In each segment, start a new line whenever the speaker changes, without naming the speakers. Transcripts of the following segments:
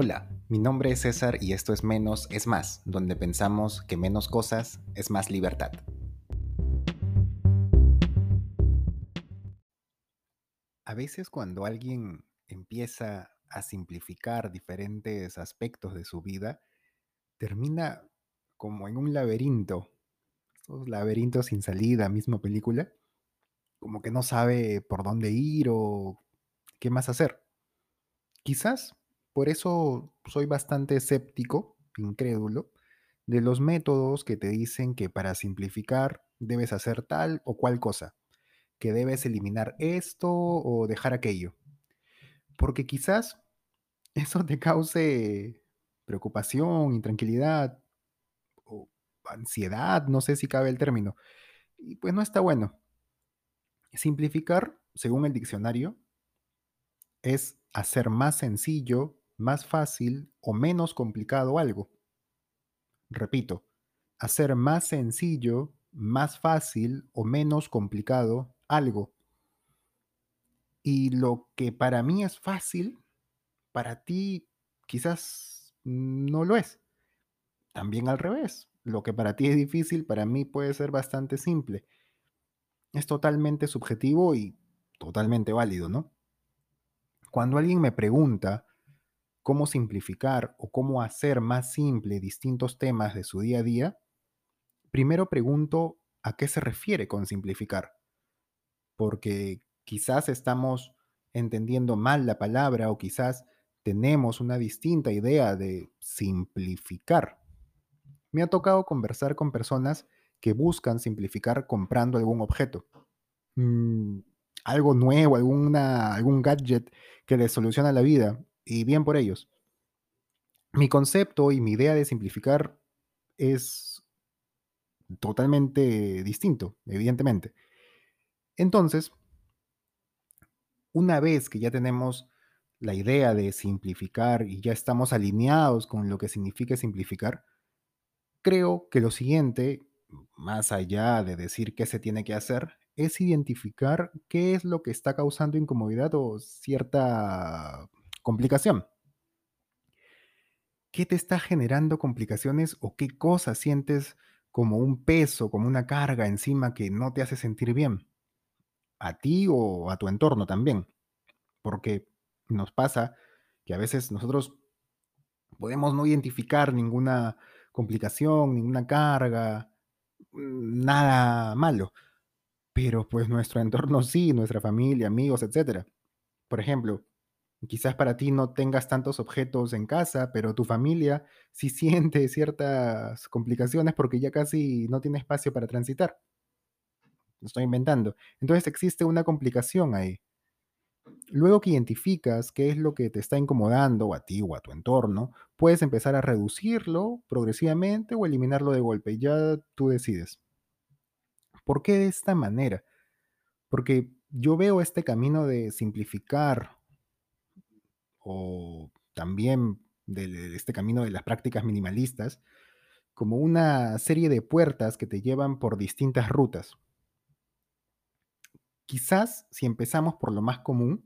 Hola, mi nombre es César y esto es Menos es Más, donde pensamos que menos cosas es más libertad. A veces cuando alguien empieza a simplificar diferentes aspectos de su vida, termina como en un laberinto, esos laberintos sin salida, misma película, como que no sabe por dónde ir o qué más hacer. Quizás por eso soy bastante escéptico, incrédulo, de los métodos que te dicen que para simplificar debes hacer tal o cual cosa, que debes eliminar esto o dejar aquello. Porque quizás eso te cause preocupación, intranquilidad o ansiedad, no sé si cabe el término. Y pues no está bueno. Simplificar, según el diccionario, es hacer más sencillo, más fácil o menos complicado algo. Repito, hacer más sencillo, más fácil o menos complicado algo. Y lo que para mí es fácil, para ti quizás no lo es. También al revés. Lo que para ti es difícil, para mí puede ser bastante simple. Es totalmente subjetivo y totalmente válido, ¿no? Cuando alguien me pregunta cómo simplificar o cómo hacer más simple distintos temas de su día a día, primero pregunto a qué se refiere con simplificar. Porque quizás estamos entendiendo mal la palabra o quizás tenemos una distinta idea de simplificar. Me ha tocado conversar con personas que buscan simplificar comprando algún objeto. Mm, algo nuevo, alguna, algún gadget que les soluciona la vida, y bien por ellos. Mi concepto y mi idea de simplificar es totalmente distinto, evidentemente. Entonces, una vez que ya tenemos la idea de simplificar y ya estamos alineados con lo que significa simplificar, creo que lo siguiente, más allá de decir qué se tiene que hacer, es identificar qué es lo que está causando incomodidad o cierta complicación. ¿Qué te está generando complicaciones o qué cosa sientes como un peso, como una carga encima que no te hace sentir bien? A ti o a tu entorno también. Porque nos pasa que a veces nosotros podemos no identificar ninguna complicación, ninguna carga, mm, nada malo pero pues nuestro entorno sí, nuestra familia, amigos, etcétera. Por ejemplo, quizás para ti no tengas tantos objetos en casa, pero tu familia sí siente ciertas complicaciones porque ya casi no tiene espacio para transitar. Lo estoy inventando. Entonces existe una complicación ahí. Luego que identificas qué es lo que te está incomodando a ti o a tu entorno, puedes empezar a reducirlo progresivamente o eliminarlo de golpe. Ya tú decides. ¿Por qué de esta manera? Porque yo veo este camino de simplificar o también de este camino de las prácticas minimalistas como una serie de puertas que te llevan por distintas rutas. Quizás si empezamos por lo más común,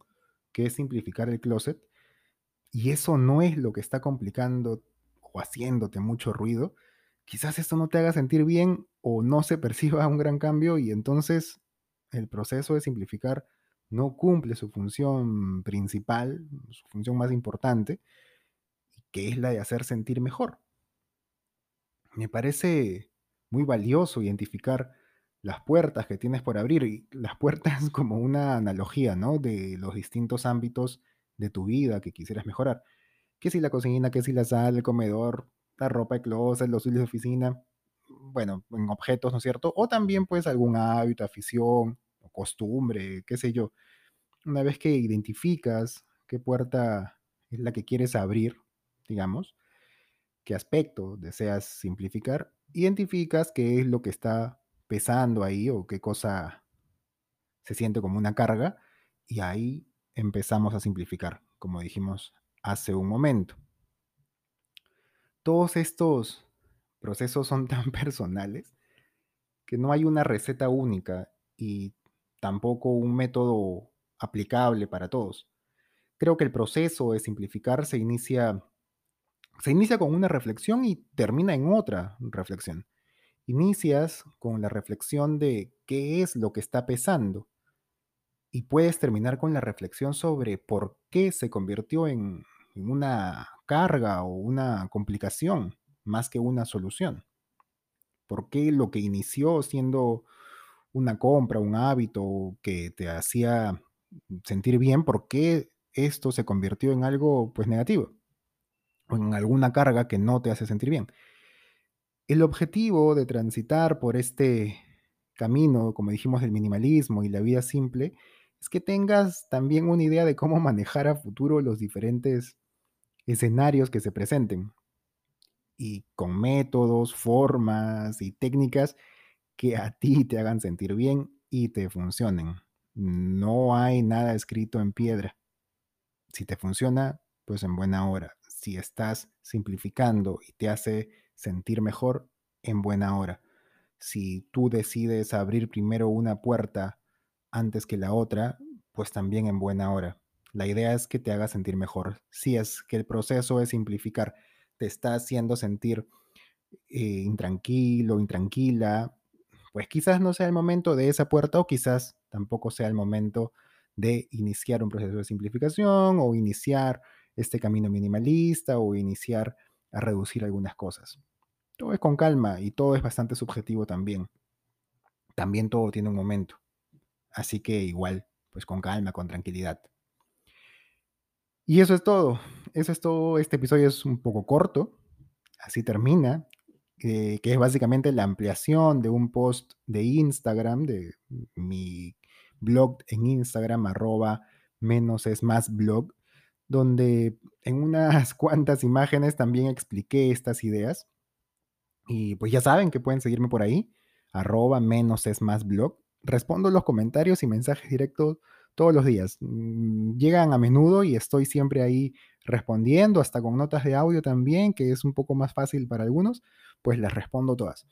que es simplificar el closet, y eso no es lo que está complicando o haciéndote mucho ruido, quizás esto no te haga sentir bien o no se perciba un gran cambio y entonces el proceso de simplificar no cumple su función principal, su función más importante, que es la de hacer sentir mejor. Me parece muy valioso identificar las puertas que tienes por abrir y las puertas como una analogía, ¿no? De los distintos ámbitos de tu vida que quisieras mejorar. Que si la cocina, que si la sala, el comedor, la ropa de closet, los usos de oficina, bueno, en objetos, ¿no es cierto? O también pues algún hábito, afición costumbre, qué sé yo. Una vez que identificas qué puerta es la que quieres abrir, digamos, qué aspecto deseas simplificar, identificas qué es lo que está pesando ahí o qué cosa se siente como una carga y ahí empezamos a simplificar, como dijimos hace un momento. Todos estos procesos son tan personales que no hay una receta única y tampoco un método aplicable para todos. Creo que el proceso de simplificar se inicia se inicia con una reflexión y termina en otra reflexión. Inicias con la reflexión de qué es lo que está pesando y puedes terminar con la reflexión sobre por qué se convirtió en, en una carga o una complicación más que una solución. ¿Por qué lo que inició siendo una compra, un hábito que te hacía sentir bien, por qué esto se convirtió en algo pues negativo? O en alguna carga que no te hace sentir bien. El objetivo de transitar por este camino, como dijimos, del minimalismo y la vida simple, es que tengas también una idea de cómo manejar a futuro los diferentes escenarios que se presenten y con métodos, formas y técnicas que a ti te hagan sentir bien y te funcionen. No hay nada escrito en piedra. Si te funciona, pues en buena hora. Si estás simplificando y te hace sentir mejor, en buena hora. Si tú decides abrir primero una puerta antes que la otra, pues también en buena hora. La idea es que te haga sentir mejor. Si es que el proceso es simplificar, te está haciendo sentir eh, intranquilo, intranquila, pues quizás no sea el momento de esa puerta o quizás tampoco sea el momento de iniciar un proceso de simplificación o iniciar este camino minimalista o iniciar a reducir algunas cosas. Todo es con calma y todo es bastante subjetivo también. También todo tiene un momento. Así que igual, pues con calma, con tranquilidad. Y eso es todo. Eso es todo. Este episodio es un poco corto. Así termina. Eh, que es básicamente la ampliación de un post de Instagram, de mi blog en Instagram, arroba menos es más blog, donde en unas cuantas imágenes también expliqué estas ideas. Y pues ya saben que pueden seguirme por ahí, arroba menos es más blog. Respondo los comentarios y mensajes directos todos los días. Mm, llegan a menudo y estoy siempre ahí respondiendo, hasta con notas de audio también, que es un poco más fácil para algunos, pues les respondo todas.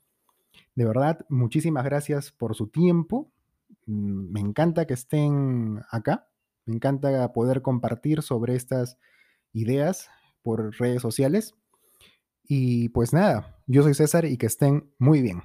De verdad, muchísimas gracias por su tiempo. Mm, me encanta que estén acá. Me encanta poder compartir sobre estas ideas por redes sociales. Y pues nada, yo soy César y que estén muy bien.